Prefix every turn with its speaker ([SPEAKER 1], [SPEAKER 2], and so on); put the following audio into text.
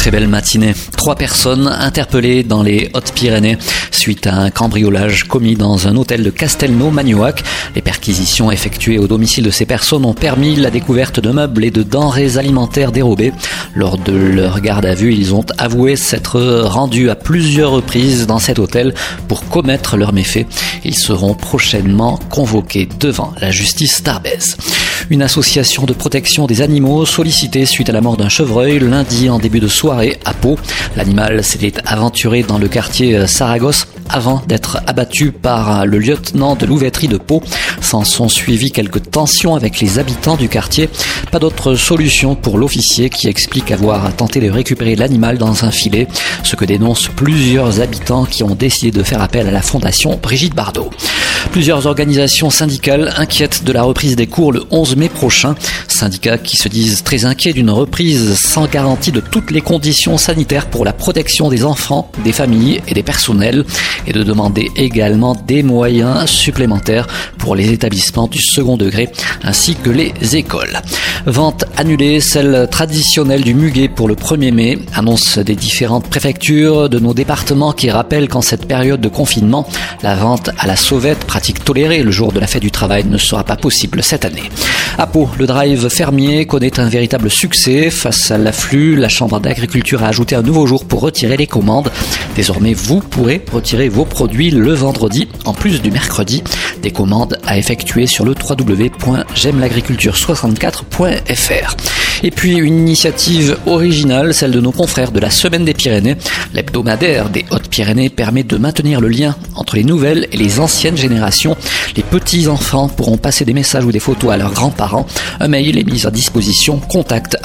[SPEAKER 1] Très belle matinée. Trois personnes interpellées dans les Hautes-Pyrénées suite à un cambriolage commis dans un hôtel de Castelnau-Magnoac. Les perquisitions effectuées au domicile de ces personnes ont permis la découverte de meubles et de denrées alimentaires dérobées. Lors de leur garde à vue, ils ont avoué s'être rendus à plusieurs reprises dans cet hôtel pour commettre leurs méfaits. Ils seront prochainement convoqués devant la justice tarbèze. Une association de protection des animaux sollicitée suite à la mort d'un chevreuil lundi en début de soirée à Pau. L'animal s'était aventuré dans le quartier Saragosse avant d'être abattu par le lieutenant de louveterie de Pau. S'en sont suivies quelques tensions avec les habitants du quartier. Pas d'autre solution pour l'officier qui explique avoir tenté de récupérer l'animal dans un filet, ce que dénoncent plusieurs habitants qui ont décidé de faire appel à la fondation Brigitte Bardot. Plusieurs organisations syndicales inquiètent de la reprise des cours le 11 mai prochain. Syndicats qui se disent très inquiets d'une reprise sans garantie de toutes les conditions sanitaires pour la protection des enfants, des familles et des personnels et de demander également des moyens supplémentaires pour les établissements du second degré ainsi que les écoles. Vente annulée, celle traditionnelle du muguet pour le 1er mai, annonce des différentes préfectures de nos départements qui rappellent qu'en cette période de confinement, la vente à la sauvette, pratique tolérée le jour de la fête du travail, ne sera pas possible cette année. À Pau, le drive fermier connaît un véritable succès. Face à l'afflux, la Chambre d'agriculture a ajouté un nouveau jour pour retirer les commandes. Désormais, vous pourrez retirer vos produits le vendredi, en plus du mercredi. Des commandes à effectuer sur le www.j'aime-l'agriculture64.fr. Et puis une initiative originale, celle de nos confrères de la Semaine des Pyrénées. L'hebdomadaire des Hautes-Pyrénées permet de maintenir le lien entre les nouvelles et les anciennes générations. Les petits-enfants pourront passer des messages ou des photos à leurs grands-parents. Un mail est mis à disposition contact.